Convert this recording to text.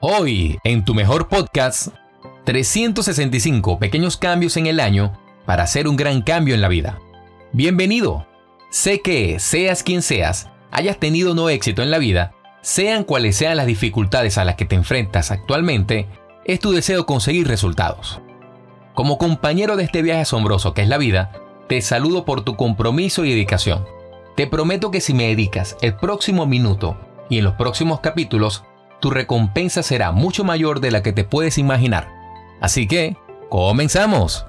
Hoy, en tu mejor podcast, 365 pequeños cambios en el año para hacer un gran cambio en la vida. Bienvenido. Sé que, seas quien seas, hayas tenido no éxito en la vida, sean cuales sean las dificultades a las que te enfrentas actualmente, es tu deseo conseguir resultados. Como compañero de este viaje asombroso que es la vida, te saludo por tu compromiso y dedicación. Te prometo que si me dedicas el próximo minuto y en los próximos capítulos, tu recompensa será mucho mayor de la que te puedes imaginar. Así que, comenzamos.